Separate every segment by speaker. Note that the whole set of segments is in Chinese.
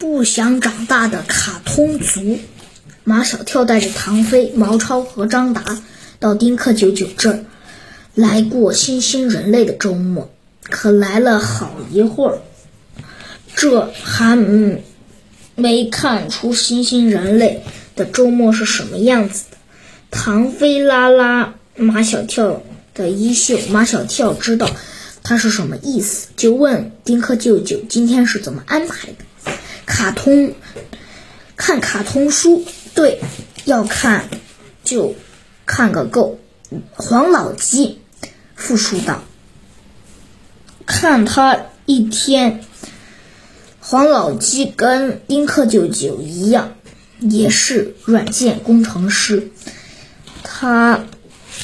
Speaker 1: 不想长大的卡通族。马小跳带着唐飞、毛超和张达到丁克九九这儿来过新兴人类的周末，可来了好一会儿，这还没看出新兴人类的周末是什么样子的。唐飞拉拉马小跳的衣袖，马小跳知道他是什么意思，就问丁克舅舅今天是怎么安排的。卡通，看卡通书。对，要看就看个够。黄老鸡复述道：“看他一天。”黄老鸡跟丁克舅舅一样，也是软件工程师。他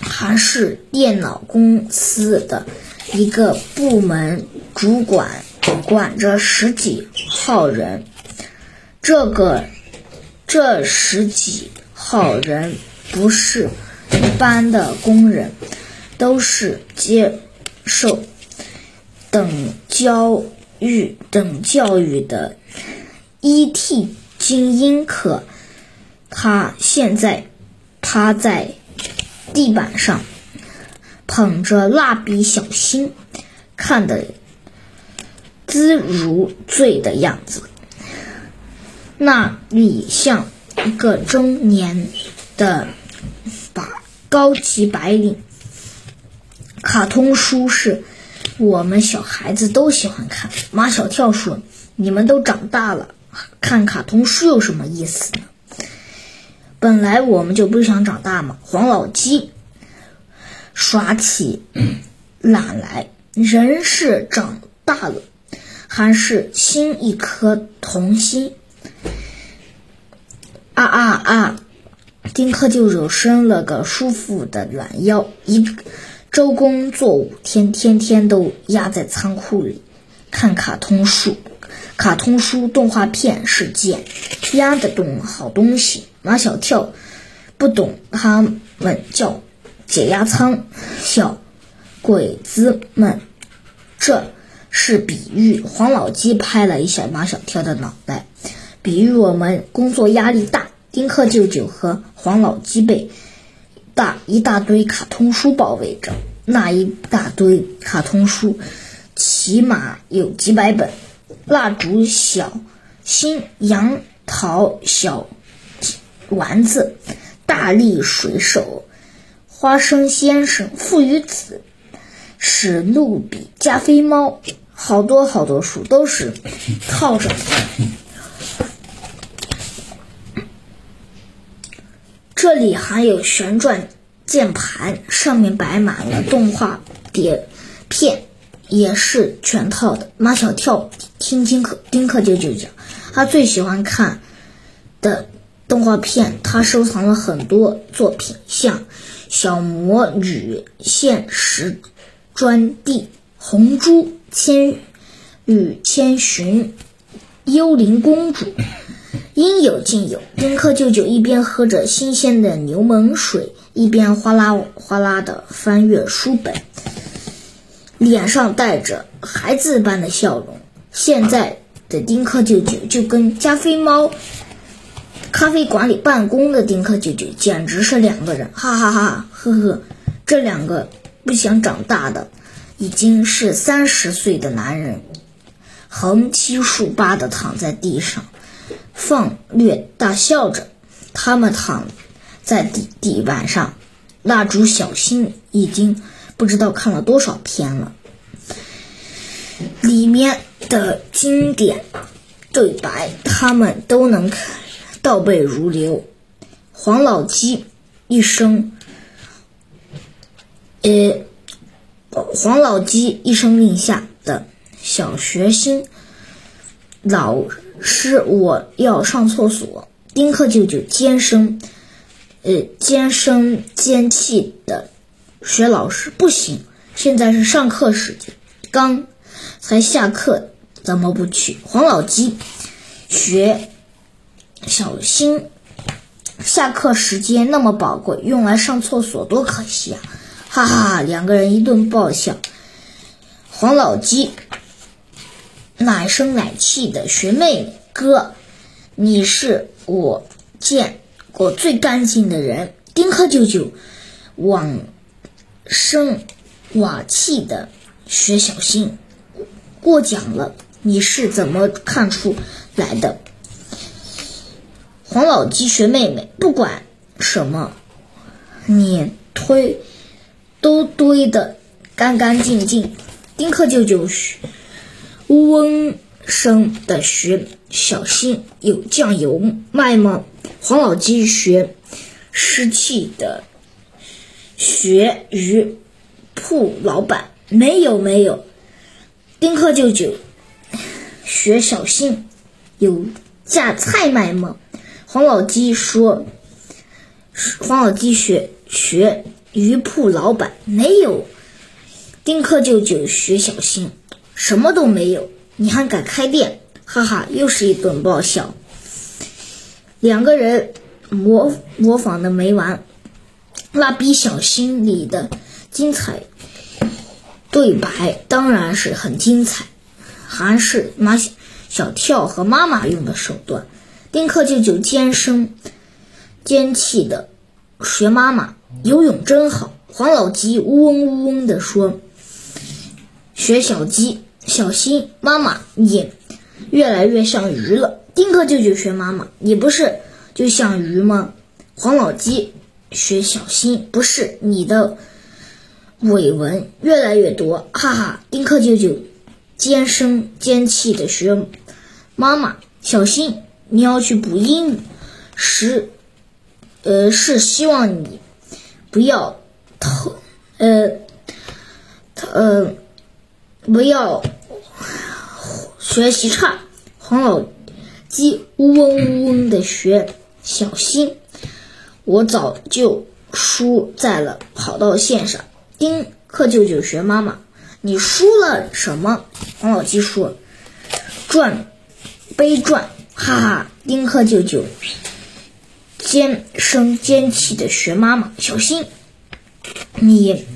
Speaker 1: 还是电脑公司的一个部门主管，管着十几号人。这个。这十几号人不是一般的工人，都是接受等教育等教育的 ET 精英课。他现在趴在地板上，捧着蜡笔小新，看得姿如醉的样子。那里像一个中年的把高级白领。卡通书是我们小孩子都喜欢看。马小跳说：“你们都长大了，看卡通书有什么意思呢？”本来我们就不想长大嘛。黄老鸡耍起懒来，人是长大了，还是心一颗童心？啊啊啊！丁克舅舅伸了个舒服的懒腰，一周工作五天，天天都压在仓库里看卡通书。卡通书、动画片是件压得动好东西。马小跳不懂，他们叫解压仓。小鬼子们，这是比喻。黄老鸡拍了一下马小跳的脑袋。比喻我们工作压力大，丁克舅舅和黄老鸡被大一大堆卡通书包围着。那一大堆卡通书，起码有几百本。蜡烛小新、杨桃小丸子、大力水手、花生先生、父与子、史努比、加菲猫，好多好多书都是套着。这里还有旋转键盘，上面摆满了动画碟片，也是全套的。马小跳听丁克丁克舅舅讲，他最喜欢看的动画片，他收藏了很多作品，像《小魔女现实专递》《红猪》《千与千寻》《幽灵公主》。应有尽有。丁克舅舅一边喝着新鲜的柠檬水，一边哗啦哗啦地翻阅书本，脸上带着孩子般的笑容。现在的丁克舅舅就跟加菲猫咖啡馆里办公的丁克舅舅简直是两个人，哈哈哈，呵呵。这两个不想长大的，已经是三十岁的男人，横七竖八地躺在地上。放略大笑着，他们躺在地地板上。蜡烛小新已经不知道看了多少篇了，里面的经典对白他们都能倒背如流。黄老鸡一声，呃，黄老鸡一声令下的小学生老。是我要上厕所。丁克舅舅尖声，呃，尖声尖气的学老师不行，现在是上课时间，刚才下课，怎么不去？黄老鸡学小新，下课时间那么宝贵，用来上厕所多可惜啊！哈哈，两个人一顿爆笑。黄老鸡。奶声奶气的学妹：“哥，你是我见过最干净的人。”丁克舅舅往生瓦气的学小新：“过奖了，你是怎么看出来的？”黄老鸡学妹妹：“不管什么，你推都堆得干干净净。”丁克舅舅学嗡声的学小新：“有酱油卖吗？”黄老鸡学湿气的学鱼铺老板：“没有，没有。”丁克舅舅学小新：“有榨菜卖吗？”黄老鸡说：“黄老鸡学学鱼铺老板没有。”丁克舅舅学小新，什么都没有，你还敢开店？哈哈，又是一顿爆笑。两个人模模仿的没完，蜡笔小新里的精彩对白当然是很精彩，还是马小跳和妈妈用的手段。丁克舅舅尖声尖气的学妈妈游泳真好。黄老鸡呜嗡嗡的说。学小鸡，小心妈妈，你越来越像鱼了。丁克舅舅学妈妈，你不是就像鱼吗？黄老鸡学小新，不是你的尾纹越来越多，哈哈。丁克舅舅尖声尖气的学妈妈，小心你要去补英语，是呃是希望你不要偷呃呃。不要学习差，黄老鸡嗡嗡嗡的学小心，我早就输在了跑道线上。丁克舅舅学妈妈，你输了什么？黄老鸡说：转杯转，哈哈！丁克舅舅尖声尖气的学妈妈，小心你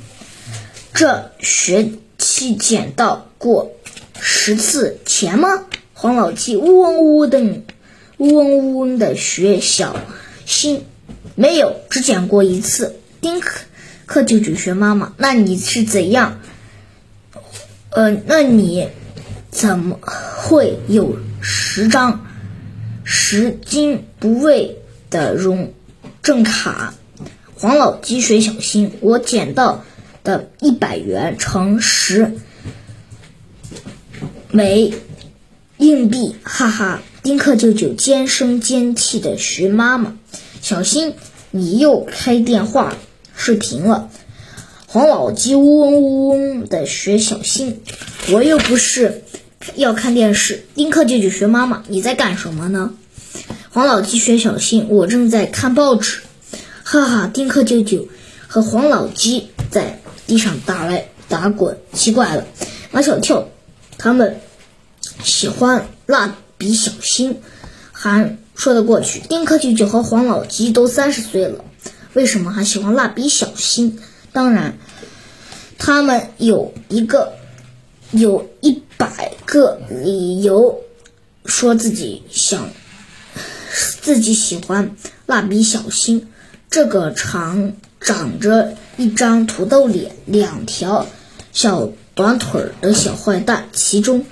Speaker 1: 这学。去捡到过十次钱吗？黄老七呜嗡呜嗡的，呜嗡呜嗡的学小心，没有，只捡过一次。丁克克舅舅学妈妈，那你是怎样？呃，那你怎么会有十张拾金不昧的荣证卡？黄老鸡学小心，我捡到。的一百元乘十枚硬币，哈哈！丁克舅舅尖声尖气的学妈妈，小心你又开电话视频了。黄老鸡嗡嗡嗡嗡的学小新，我又不是要看电视。丁克舅舅学妈妈，你在干什么呢？黄老鸡学小新，我正在看报纸。哈哈！丁克舅舅和黄老鸡在。地上打来打滚，奇怪了，马小跳他们喜欢蜡笔小新，还说得过去。丁克舅舅和黄老吉都三十岁了，为什么还喜欢蜡笔小新？当然，他们有一个有一百个理由说自己想自己喜欢蜡笔小新。这个长长着一张土豆脸、两条小短腿儿的小坏蛋，其中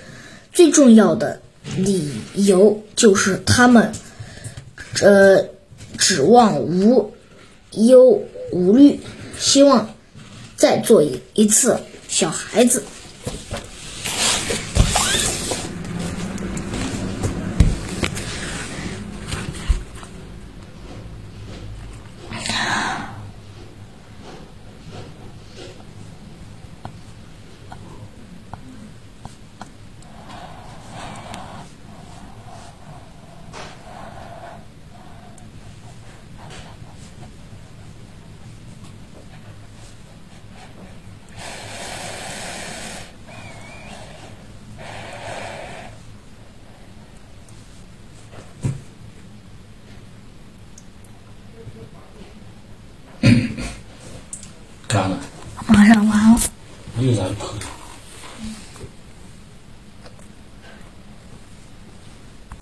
Speaker 1: 最重要的理由就是他们，呃，指望无忧无虑，希望再做一一次小孩子。